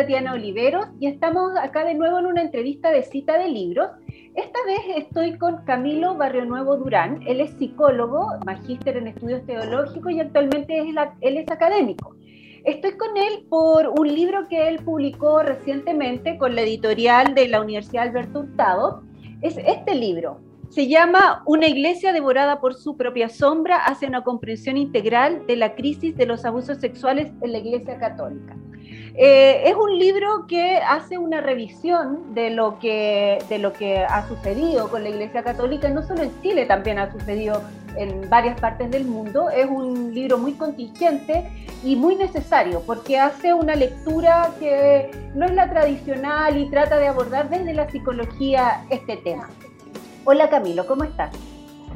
Tatiana Oliveros y estamos acá de nuevo en una entrevista de cita de libros. Esta vez estoy con Camilo Barrio Nuevo Durán. Él es psicólogo, magíster en estudios teológicos y actualmente es él es académico. Estoy con él por un libro que él publicó recientemente con la editorial de la Universidad Alberto Hurtado. Es este libro, se llama Una iglesia devorada por su propia sombra hace una comprensión integral de la crisis de los abusos sexuales en la iglesia católica. Eh, es un libro que hace una revisión de lo, que, de lo que ha sucedido con la iglesia católica, no solo en Chile, también ha sucedido en varias partes del mundo. Es un libro muy contingente y muy necesario porque hace una lectura que no es la tradicional y trata de abordar desde la psicología este tema. Hola Camilo, ¿cómo estás?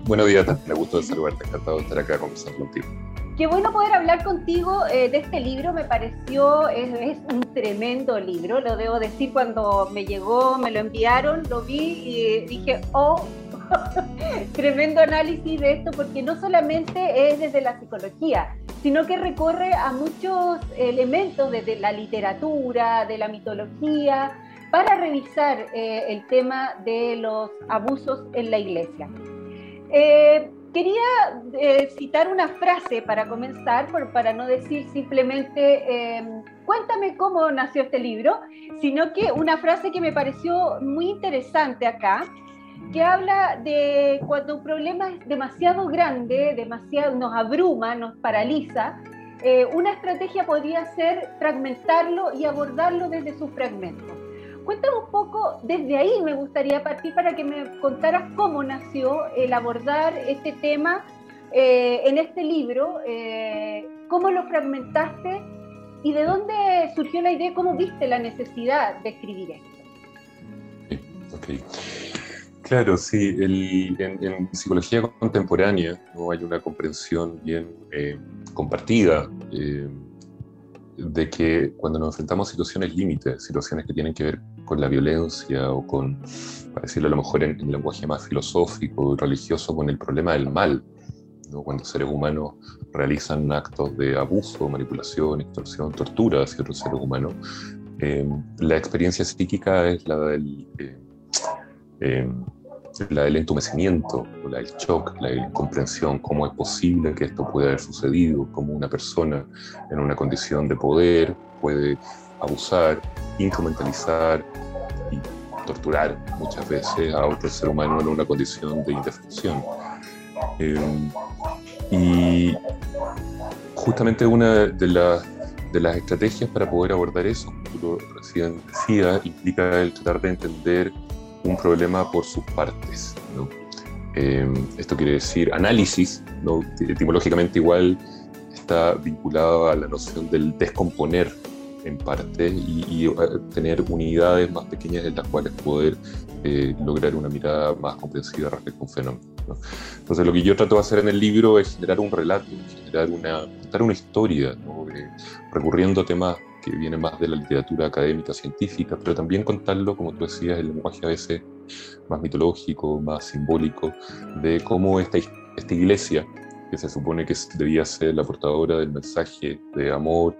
Buenos días, me gusta saludarte, encantado de estar acá conversando contigo. Qué bueno poder hablar contigo eh, de este libro, me pareció, es, un tremendo libro, lo debo decir, cuando me llegó, me lo enviaron, lo vi y dije, oh, tremendo análisis de esto, porque no solamente es desde la psicología, sino que recorre a muchos elementos desde la literatura, de la mitología, para revisar eh, el tema de los abusos en la iglesia. Eh, quería eh, citar una frase para comenzar, para no decir simplemente em, cuéntame cómo nació este libro, sino que una frase que me pareció muy interesante acá, que habla de cuando un problema es demasiado grande, demasiado nos abruma, nos paraliza, una estrategia podría ser fragmentarlo y abordarlo desde sus fragmentos. Cuéntame un poco, desde ahí me gustaría partir para que me contaras cómo nació el abordar este tema eh, en este libro, eh, cómo lo fragmentaste y de dónde surgió la idea, cómo viste la necesidad de escribir esto. Okay. Claro, sí, en, psicología contemporánea ¿no? hay una comprensión bien eh, compartida de que cuando nos enfrentamos a situaciones límites, situaciones que tienen que ver con la violencia o con, para decirlo a lo mejor en, lenguaje más filosófico y religioso, con el problema del mal, ¿no? cuando seres humanos realizan actos de abuso, manipulación, extorsión, tortura hacia otros seres humanos, eh, la experiencia psíquica es la del... Eh, eh, la del entumecimiento, la del shock, la incomprensión, cómo es posible que esto pueda haber sucedido, cómo una persona en una condición de poder puede abusar, instrumentalizar y torturar muchas veces a otro ser humano en una condición de indefensión. Eh, y justamente una de, de las estrategias para poder abordar eso, como tú recién decías, implica el tratar de entender un problema por sus partes. Em, esto quiere decir análisis, ¿no? etimológicamente igual está vinculado a la noción del descomponer en parte y, eh, tener unidades más pequeñas en las cuales poder eh, lograr una mirada más comprensiva respecto a un fenómeno. Entonces lo que yo trato de hacer en el libro es generar un relato, generar una, contar una historia, recurriendo a temas que viene más de la literatura académica, científica, pero también contarlo, como tú decías, el lenguaje a veces más mitológico, más simbólico, de cómo esta, esta iglesia, que se supone que debía ser la portadora del mensaje de amor,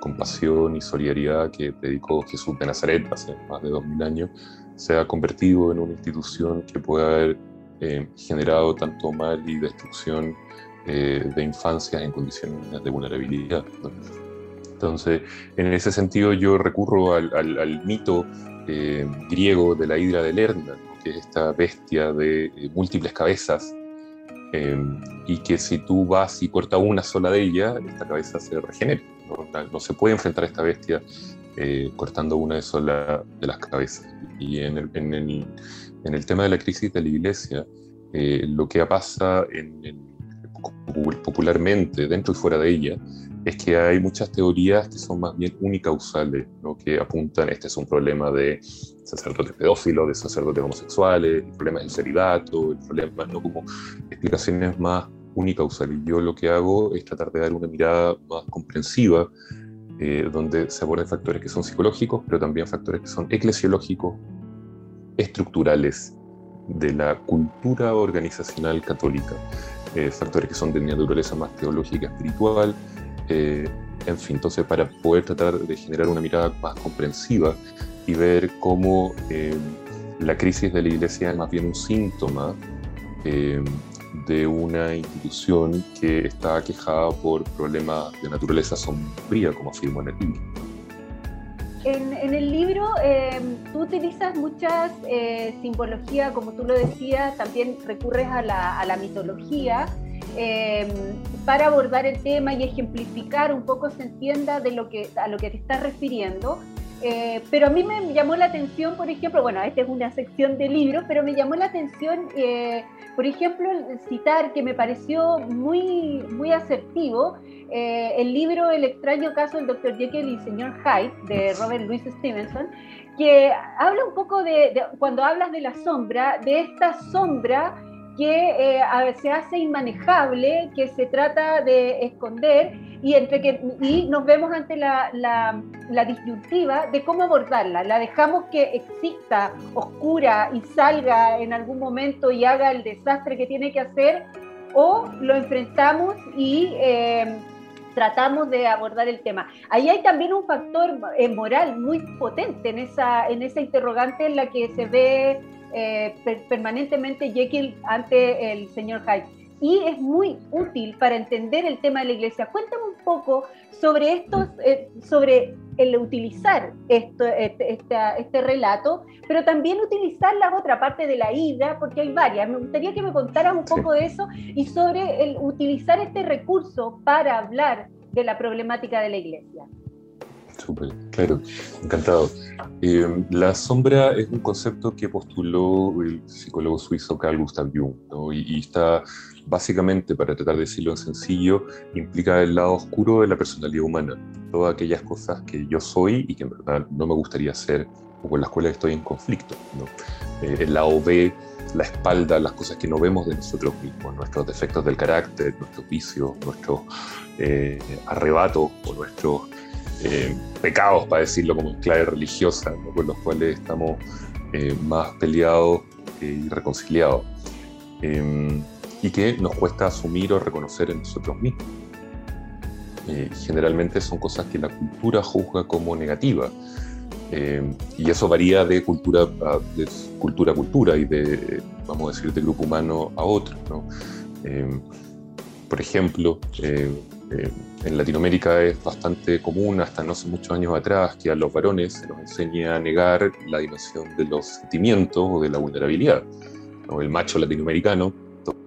compasión y solidaridad que predicó Jesús de Nazaret hace más de dos mil años, se ha convertido en una institución que puede haber eh, generado tanto mal y destrucción eh, de infancias en condiciones de vulnerabilidad. Entonces, en ese sentido yo recurro al, mito eh, griego de la hidra de Lerna, que es esta bestia de eh, múltiples cabezas, eh, y que si tú vas y cortas una sola de ellas, esta cabeza se regenera. No, se puede enfrentar a esta bestia cortando una de sola de las cabezas. Y en el, tema de la crisis de la iglesia, lo que pasa en, popularmente, dentro y fuera de ella, es que hay muchas teorías que son más bien unicausales, ¿no? que apuntan, este es un problema de sacerdotes pedófilos, de sacerdotes homosexuales, el problema del celibato, el problema, ¿no? como explicaciones más unicausales. Yo lo que hago es tratar de dar una mirada más comprensiva, eh, donde se abordan factores que son psicológicos, pero también factores que son eclesiológicos, estructurales, de la cultura organizacional católica, eh, factores que son de naturaleza más teológica, espiritual, eh, En fin, entonces para poder tratar de generar una mirada más comprensiva y ver cómo eh, la crisis de la iglesia es más bien un síntoma eh, de una institución que está aquejada por problemas de naturaleza sombría, como afirmo en el libro. En, el libro eh, tú utilizas muchas eh, simbología, como tú lo decías, también recurres a la, mitología eh, para abordar el tema y ejemplificar un poco se entienda de lo que, a lo que te estás refiriendo. Eh, pero a mí me llamó la atención, por ejemplo, bueno, esta es una sección de libros, pero me llamó la atención, eh, por ejemplo, citar que me pareció muy, muy asertivo eh, el libro El extraño caso del Dr. Jekyll y el señor Hyde de Robert Louis Stevenson, que habla un poco de, cuando hablas de la sombra, de esta sombra que se hace inmanejable, que se trata de esconder y, entre que, y nos vemos ante la, la, la, disyuntiva de cómo abordarla. La dejamos que exista oscura y salga en algún momento y haga el desastre que tiene que hacer, o lo enfrentamos y eh, tratamos de abordar el tema. Ahí hay también un factor eh, moral muy potente en esa, en esa interrogante en la que se ve eh, permanentemente Jekyll ante el señor Hyde y es muy útil para entender el tema de la iglesia. Cuéntame un poco sobre estos, eh, sobre el utilizar esto, este, este, relato, pero también utilizar la otra parte de la ida, porque hay varias. Me gustaría que me contaras un poco de eso y sobre el utilizar este recurso para hablar de la problemática de la iglesia. Súper, claro, encantado. Eh, la sombra es un concepto que postuló el psicólogo suizo Carl Gustav Jung, y, está básicamente, para tratar de decirlo en sencillo, implica el lado oscuro de la personalidad humana, todas aquellas cosas que yo soy y que en verdad no me gustaría ser o con las cuales estoy en conflicto. Eh, el lado B, la espalda, las cosas que no vemos de nosotros mismos, nuestros defectos del carácter, nuestros vicios, nuestros eh, arrebatos o nuestros eh, pecados, para decirlo como clave religiosa, con los cuales estamos eh, más peleados y reconciliados, em, y que nos cuesta asumir o reconocer en nosotros mismos. Eh, generalmente son cosas que la cultura juzga como negativas, em, y eso varía de cultura a, de cultura a cultura y de, vamos a decir, de grupo humano a otro. Em, por ejemplo, en Latinoamérica es bastante común, hasta no hace muchos años atrás, que a los varones se nos enseña a negar la dimensión de los sentimientos o de la vulnerabilidad. El macho latinoamericano,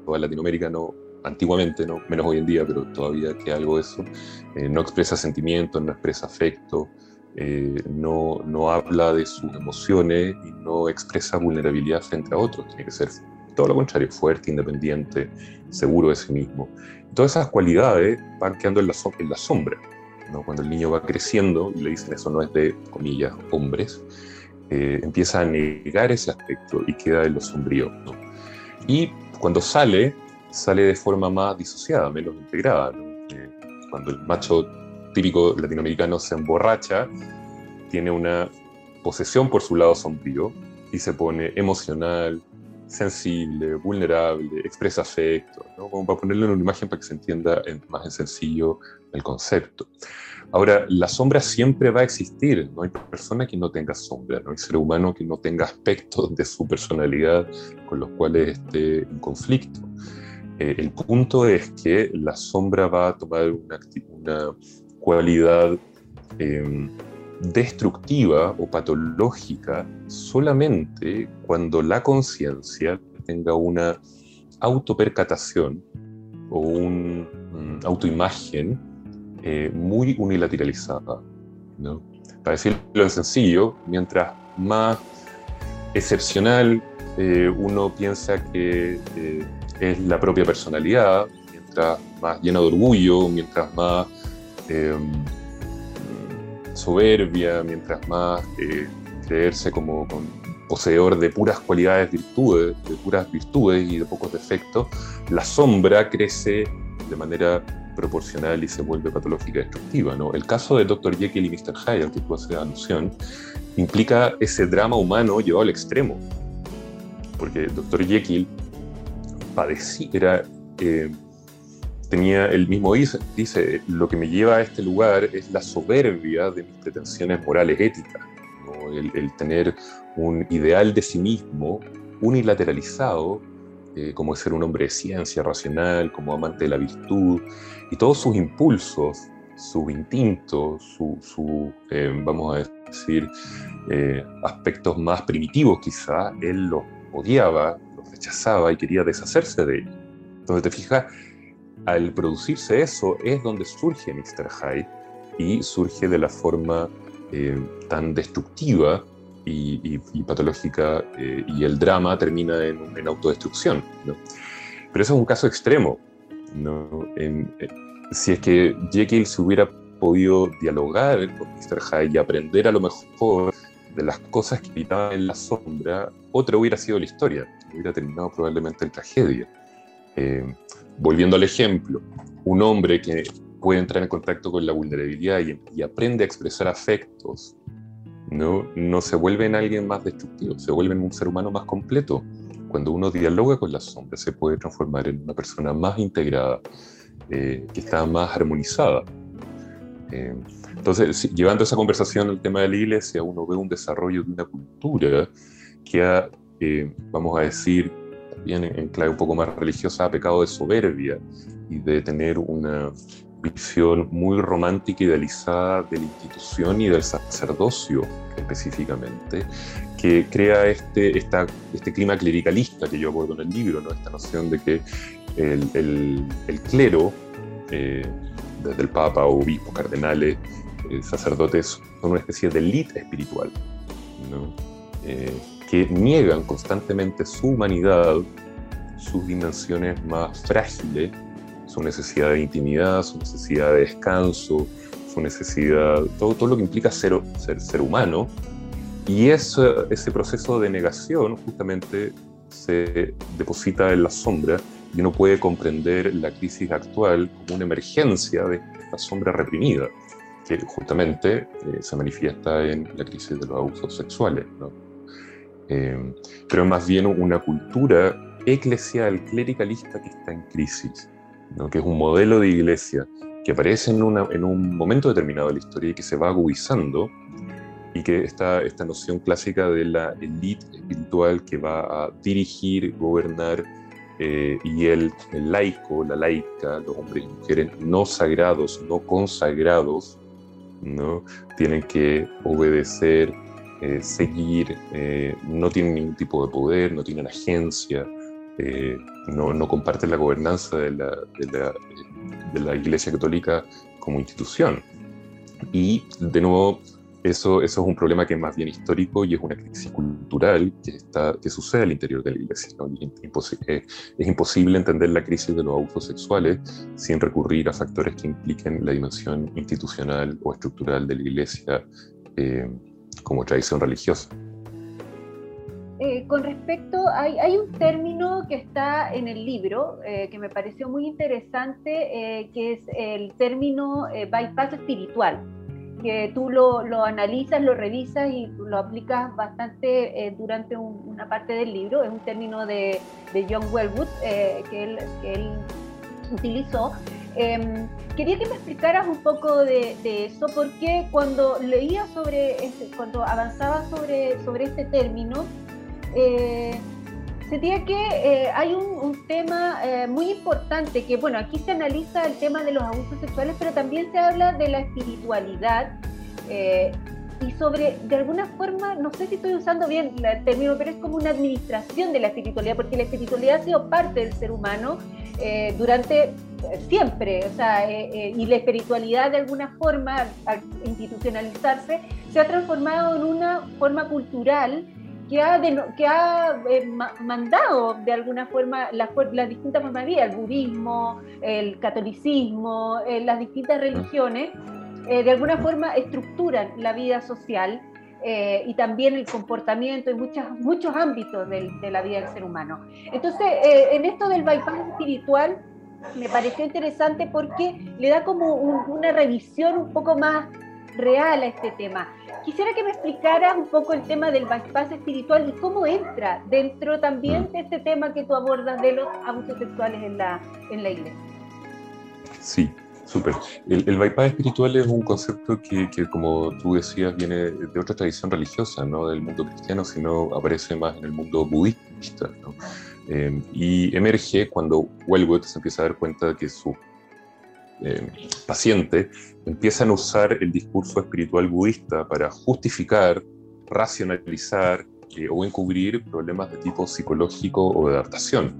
toda Latinoamérica no, antiguamente, no, menos hoy en día, pero todavía que algo de eso, eh, no expresa sentimientos, no expresa afecto, eh, no, no habla de sus emociones y no expresa vulnerabilidad frente a otros. Tiene que ser todo lo contrario, fuerte, independiente, seguro de sí mismo. Todas esas cualidades van quedando en la, en la sombra. ¿no? Cuando el niño va creciendo y le dicen eso no es de, comillas, hombres, eh, empieza a negar ese aspecto y queda en lo sombrío. Y cuando sale, sale de forma más disociada, menos integrada. Eh, cuando el macho típico latinoamericano se emborracha, tiene una posesión por su lado sombrío y se pone emocional, sensible, vulnerable, expresa afecto, ¿no? como para ponerlo en una imagen para que se entienda más en sencillo el concepto. Ahora, la sombra siempre va a existir, no hay persona que no tenga sombra, no hay ser humano que no tenga aspectos de su personalidad con los cuales esté en conflicto. Eh, el punto es que la sombra va a tomar una, una cualidad eh, destructiva o patológica solamente cuando la conciencia tenga una autopercatación o una mm, autoimagen eh, muy unilateralizada. Para decirlo en sencillo, mientras más excepcional eh, uno piensa que eh, es la propia personalidad, mientras más lleno de orgullo, mientras más soberbia, mientras más eh, creerse como poseedor de puras cualidades, virtudes, de puras virtudes y de pocos defectos, la sombra crece de manera proporcional y se vuelve patológica y destructiva. El caso de Dr. Jekyll y Mr. Hyde, al que tú haces alusión, implica ese drama humano llevado al extremo. Porque Dr. Jekyll padecía, era, eh, tenía el mismo dice, dice, lo que me lleva a este lugar es la soberbia de mis pretensiones morales éticas, el, tener un ideal de sí mismo unilateralizado, eh, como ser un hombre de ciencia, racional, como amante de la virtud, y todos sus impulsos, sus instintos, su, eh, vamos a decir, eh, aspectos más primitivos quizá, él los odiaba, los rechazaba y quería deshacerse de ellos. Entonces te fijas, al producirse eso es donde surge Mr. Hyde y surge de la forma eh, tan destructiva y, patológica eh, y el drama termina en, autodestrucción. Pero eso es un caso extremo. Eh, si es que Jekyll se hubiera podido dialogar con Mr. Hyde y aprender a lo mejor de las cosas que habitaban en la sombra, otra hubiera sido la historia, hubiera terminado probablemente en tragedia. Volviendo al ejemplo, un hombre que puede entrar en contacto con la vulnerabilidad y, aprende a expresar afectos, ¿no? no se vuelve en alguien más destructivo, se vuelve en un ser humano más completo. Cuando uno dialoga con las sombras, se puede transformar en una persona más integrada, eh, que está más armonizada. Eh, entonces, llevando esa conversación al tema de la iglesia, uno ve un desarrollo de una cultura que ha, eh, vamos a decir, también en clave un poco más religiosa, ha pecado de soberbia y de tener una visión muy romántica, idealizada de la institución y del sacerdocio específicamente, que crea este, esta, este clima clericalista que yo abordo en el libro, ¿no? esta noción de que el, el, clero, eh, desde el Papa, obispos, cardenales, eh, sacerdotes, son una especie de élite espiritual, ¿no? Eh, que niegan constantemente su humanidad, sus dimensiones más frágiles, su necesidad de intimidad, su necesidad de descanso, su necesidad, todo, todo lo que implica ser, ser, ser humano. Y ese, ese proceso de negación justamente se deposita en la sombra y uno puede comprender la crisis actual como una emergencia de esta sombra reprimida, que justamente eh, se manifiesta en la crisis de los abusos sexuales. ¿no? Eh, pero más bien una cultura eclesial, clericalista que está en crisis que es un modelo de iglesia que aparece en, en, un momento determinado de la historia y que se va agudizando, y que está esta noción clásica de la élite espiritual que va a dirigir, gobernar, eh, y el, laico, la laica, los hombres y mujeres no sagrados, no consagrados, ¿no? tienen que obedecer, eh, seguir, eh, no tienen ningún tipo de poder, no tienen agencia, eh, no, no, comparten la gobernanza de la, de, la, Iglesia Católica como institución. Y de nuevo, eso, eso es un problema que es más bien histórico y es una crisis cultural que, está, que sucede al interior de la Iglesia. Es, es, imposible entender la crisis de los abusos sexuales sin recurrir a factores que impliquen la dimensión institucional o estructural de la Iglesia eh, como tradición religiosa. Eh, con respecto, hay, hay, un término que está en el libro eh, que me pareció muy interesante, eh, que es el término bypass espiritual, que tú lo, lo, analizas, lo revisas y lo aplicas bastante durante una parte del libro. Es un término de, de John Wellwood que él, que, él, utilizó. Em, quería que me explicaras un poco de, de, eso, porque cuando leía sobre, este, cuando avanzaba sobre, sobre este término, eh, sentía que eh, hay un, tema eh, muy importante, que bueno, aquí se analiza el tema de los abusos sexuales, pero también se habla de la espiritualidad eh, y sobre, de alguna forma, no sé si estoy usando bien el término, pero es como una administración de la espiritualidad, porque la espiritualidad ha sido parte del ser humano durante siempre, o sea, y la espiritualidad de alguna forma, al institucionalizarse, se ha transformado en una forma cultural que ha, que ha eh, mandado de alguna forma las, distintas formas de vida, el budismo, el catolicismo, eh, las distintas religiones, eh, de alguna forma estructuran la vida social y también el comportamiento en muchas, muchos ámbitos de la vida del ser humano. Entonces, en esto del bypass espiritual, me pareció interesante porque le da como una revisión un poco más real a este tema. Quisiera que me explicaras un poco el tema del bypass espiritual y cómo entra dentro también de este tema que tú abordas de los abusos sexuales en la, en la iglesia. Sí, súper. El, el, bypass espiritual es un concepto que, como tú decías, viene de otra tradición religiosa, no del mundo cristiano, sino aparece más en el mundo budista. ¿no? Eh, y emerge cuando Wellwood se empieza a dar cuenta de que sus eh, pacientes empiezan a usar el discurso espiritual budista para justificar, racionalizar eh, o encubrir problemas de tipo psicológico o de adaptación.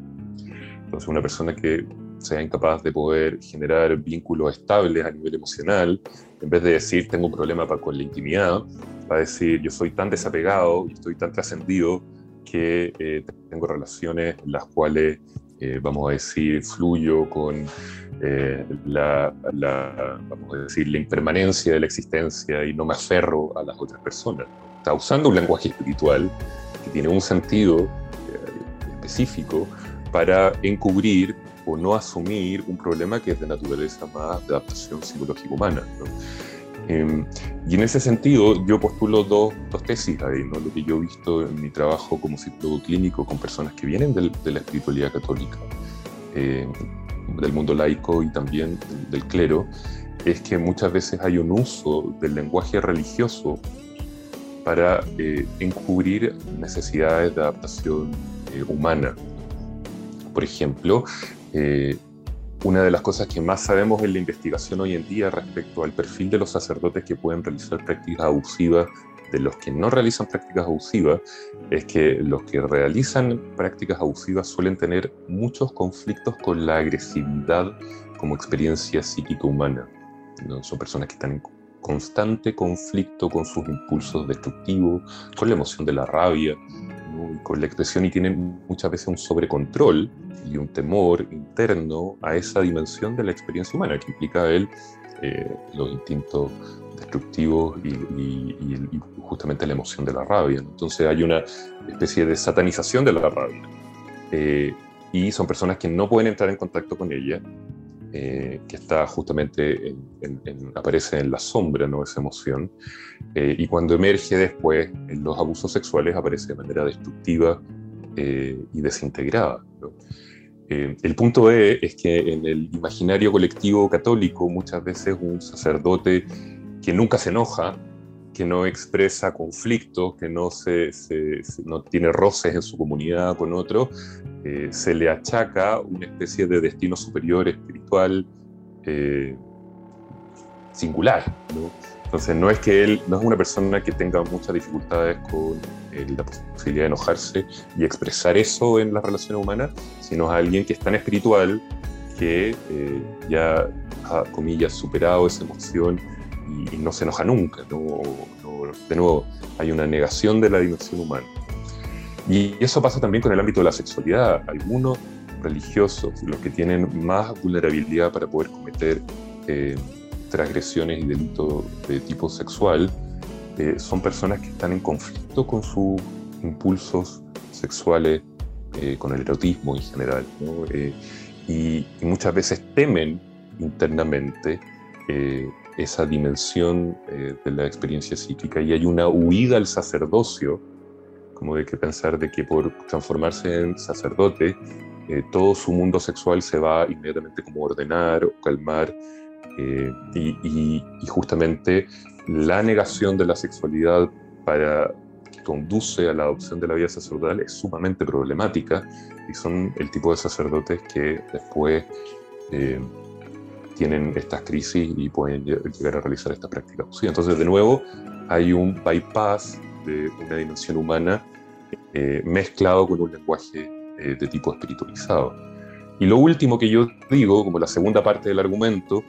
Entonces, una persona que sea incapaz de poder generar vínculos estables a nivel emocional, en vez de decir tengo un problema con la intimidad, va a decir yo soy tan desapegado y estoy tan trascendido que eh, tengo relaciones en las cuales, eh, vamos a decir, fluyo con eh, la, vamos a decir, la impermanencia de la existencia y no me aferro a las otras personas. Está usando un lenguaje espiritual que tiene un sentido específico para encubrir o no asumir un problema que es de naturaleza más de adaptación psicológica humana. Em, y en ese sentido, yo postulo dos, dos tesis ahí, ¿no? lo que yo he visto en mi trabajo como psicólogo clínico con personas que vienen del, de la espiritualidad católica, eh, del mundo laico y también del, clero, es que muchas veces hay un uso del lenguaje religioso para eh, encubrir necesidades de adaptación eh, humana. Por ejemplo, una de las cosas que más sabemos en la investigación hoy en día respecto al perfil de los sacerdotes que pueden realizar prácticas abusivas de los que no realizan prácticas abusivas es que los que realizan prácticas abusivas suelen tener muchos conflictos con la agresividad como experiencia psíquica humana. ¿no? Son personas que están en constante conflicto con sus impulsos destructivos, con la emoción de la rabia, con la expresión y tienen muchas veces un sobrecontrol y un temor interno a esa dimensión de la experiencia humana que implica él eh, los instintos destructivos y, justamente la emoción de la rabia. Entonces hay una especie de satanización de la rabia. Eh, y son personas que no pueden entrar en contacto con ella eh, que está justamente en, aparece en la sombra, ¿no? esa emoción, eh, y cuando emerge después en los abusos sexuales aparece de manera destructiva eh, y desintegrada. el punto e es que en el imaginario colectivo católico muchas veces un sacerdote que nunca se enoja, que no expresa conflictos, que no, se, no tiene roces en su comunidad con otro, eh, se le achaca una especie de destino superior espiritual eh, singular. Entonces no es que él, no es una persona que tenga muchas dificultades con eh, la posibilidad de enojarse y expresar eso en las relaciones humanas, sino es alguien que es tan espiritual que ya ha, comillas, superado esa emoción y, no se enoja nunca. de nuevo, hay una negación de la dimensión humana. Y eso pasa también con el ámbito de la sexualidad. Algunos religiosos, los que tienen más vulnerabilidad para poder cometer eh, transgresiones y delitos de tipo sexual, eh, son personas que están en conflicto con sus impulsos sexuales, eh, con el erotismo en general, y, muchas veces temen internamente esa dimensión de la experiencia psíquica y hay una huida al sacerdocio como de que pensar de que por transformarse en sacerdote, eh, todo su mundo sexual se va inmediatamente como ordenar o calmar, eh, y, justamente la negación de la sexualidad para que conduce a la adopción de la vida sacerdotal es sumamente problemática, y son el tipo de sacerdotes que después eh, tienen estas crisis y pueden llegar a realizar esta práctica. Entonces, de nuevo, hay un bypass de una dimensión humana eh, mezclado con un lenguaje eh, de tipo espiritualizado. Y lo último que yo digo, como la segunda parte del argumento,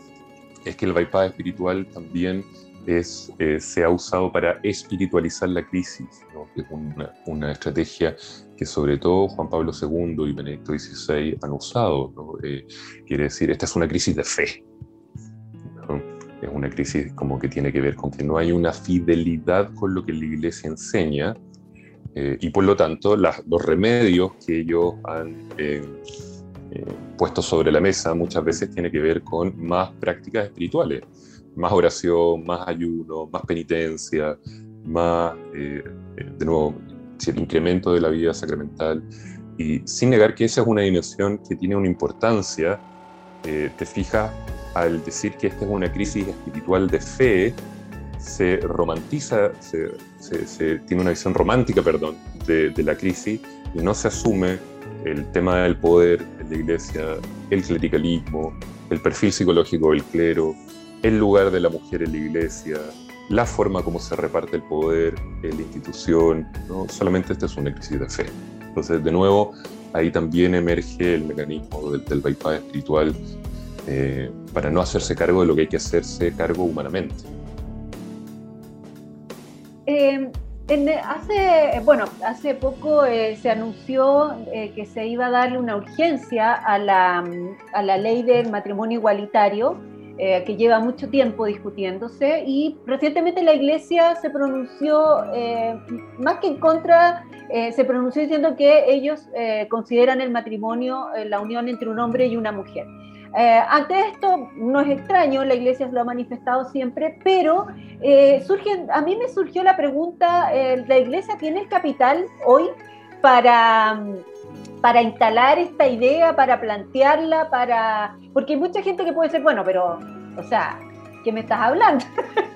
es que el bypass espiritual también es, eh, se ha usado para espiritualizar la crisis, es una, una, estrategia que sobre todo Juan Pablo II y Benedicto XVI han usado. quiere decir, esta es una crisis de fe. Es una crisis como que tiene que ver con que no hay una fidelidad con lo que la Iglesia enseña, eh, y por lo tanto los remedios que ellos han eh, eh, puesto sobre la mesa muchas veces tienen que ver con más prácticas espirituales, más oración, más ayuno, más penitencia, más, de nuevo, cierto incremento de la vida sacramental. Y sin negar que esa es una dimensión que tiene una importancia, te fijas, al decir que esta es una crisis espiritual de fe, se romantiza, se, tiene una visión romántica, perdón, de, de, la crisis y no se asume el tema del poder en la iglesia, el clericalismo, el perfil psicológico del clero, el lugar de la mujer en la iglesia, la forma como se reparte el poder en la institución, ¿no? solamente esta es una crisis de fe. Entonces, de nuevo, ahí también emerge el mecanismo del, del bypass espiritual eh, para no hacerse cargo de lo que hay que hacerse cargo humanamente. Eh, hace, bueno, hace poco eh, se anunció que se iba a darle una urgencia a la, a la ley del matrimonio igualitario, que lleva mucho tiempo discutiéndose, y recientemente la Iglesia se pronunció, más que en contra, se pronunció diciendo que ellos consideran el matrimonio la unión entre un hombre y una mujer. Eh, ante esto no es extraño, la iglesia lo ha manifestado siempre, pero eh, a mí me surgió la pregunta, eh, ¿la iglesia tiene el capital hoy para, para instalar esta idea, para plantearla, para... Porque hay mucha gente que puede ser, bueno, pero, o sea, ¿qué me estás hablando?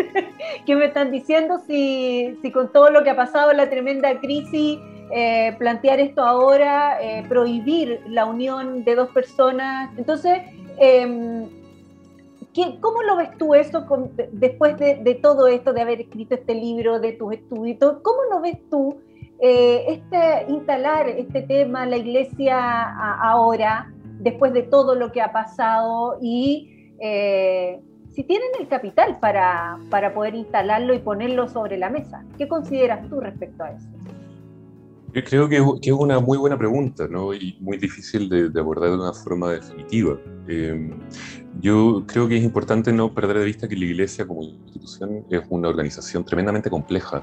¿Qué me están diciendo si, si con todo lo que ha pasado, la tremenda crisis, plantear esto ahora, prohibir la unión de dos personas. Entonces, Em, ¿Cómo lo ves tú eso después de, todo esto, de haber escrito este libro, de tus estudios? ¿Cómo lo ves tú eh, este, instalar este tema, la iglesia ahora, después de todo lo que ha pasado y eh, si tienen el capital para, para poder instalarlo y ponerlo sobre la mesa? ¿Qué consideras tú respecto a eso? Creo que, es una muy buena pregunta ¿no? y muy difícil de, abordar de una forma definitiva. Em, yo creo que es importante no perder de vista que la Iglesia como institución es una organización tremendamente compleja,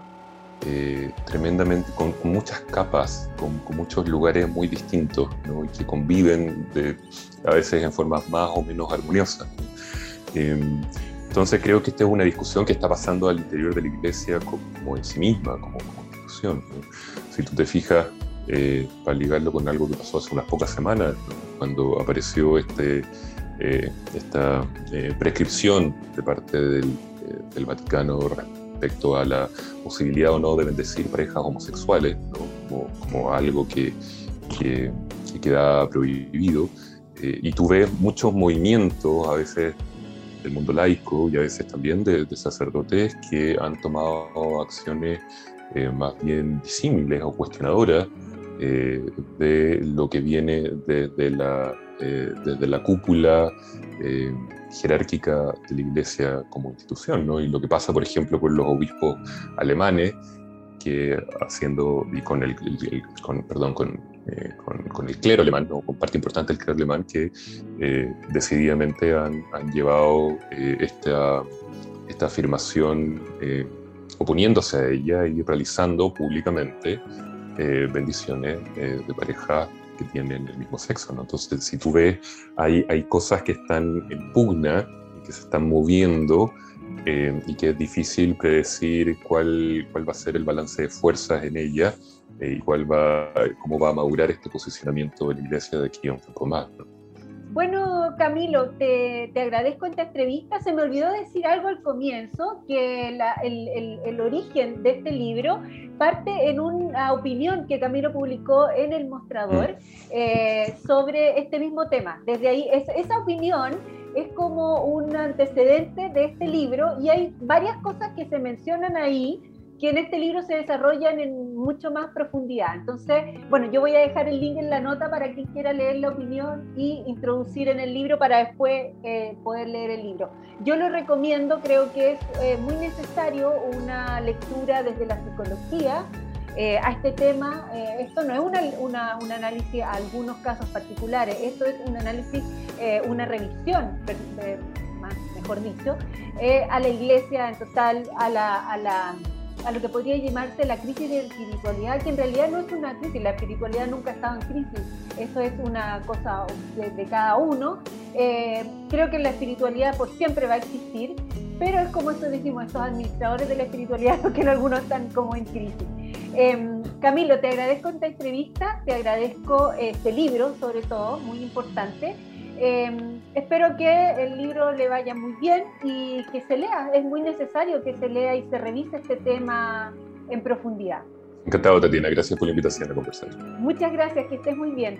eh, tremendamente con, muchas capas, con, muchos lugares muy distintos y que conviven de, a veces en formas más o menos armoniosas. Em, entonces creo que esta es una discusión que está pasando al interior de la Iglesia como, en sí misma, como, como. Si tú te fijas, eh, para ligarlo con algo que pasó hace unas pocas semanas, cuando apareció este, eh, esta eh, prescripción de parte del, Vaticano respecto a la posibilidad o no de bendecir parejas homosexuales, como, algo que, que, queda prohibido. y tú ves muchos movimientos, a veces del mundo laico y a veces también de, de sacerdotes que han tomado acciones eh, más bien disímiles o cuestionadoras eh, de lo que viene desde la, eh, desde la cúpula jerárquica de la Iglesia como institución, ¿no? Y lo que pasa, por ejemplo, con los obispos alemanes, que haciendo, y con el, con, perdón, con, con, el clero alemán, ¿no? con parte importante del clero alemán, que decididamente han, han llevado esta, esta afirmación oponiéndose a ella y realizando públicamente eh, bendiciones eh, de pareja que tienen el mismo sexo. ¿no? Entonces, si tú ves, hay, hay cosas que están en pugna, que se están moviendo eh, y que es difícil predecir cuál, cuál va a ser el balance de fuerzas en ella y cuál va, cómo va a madurar este posicionamiento de la iglesia de aquí a un poco más. Bueno, Camilo, te, agradezco esta entrevista. Se me olvidó decir algo al comienzo, que el, origen de este libro parte en una opinión que Camilo publicó en El Mostrador mm. eh, sobre este mismo tema. Desde ahí, esa opinión es como un antecedente de este libro y hay varias cosas que se mencionan ahí que en este libro se desarrollan en mucho más profundidad. Entonces, bueno, yo voy a dejar el link en la nota para quien quiera leer la opinión y introducir en el libro para después eh, poder leer el libro. Yo lo recomiendo, creo que es eh, muy necesario una lectura desde la psicología eh, a este tema. esto no es una, un análisis a algunos casos particulares, esto es un análisis, una revisión, mejor dicho, a la iglesia en total, a la, a la a lo que podría llamarse la crisis de espiritualidad, que en realidad no es una crisis, la espiritualidad nunca ha estado en crisis, eso es una cosa de, cada uno. Eh, creo que la espiritualidad por siempre va a existir, pero es como eso decimos, estos administradores de la espiritualidad, porque en algunos están como en crisis. Em, Camilo, te agradezco esta entrevista, te agradezco este libro, sobre todo, muy importante. Em, espero que el libro le vaya muy bien y que se lea. Es muy necesario que se lea y se revise este tema en profundidad. Encantado, Tatiana. Gracias por la invitación a conversar. Muchas gracias, que estés muy bien.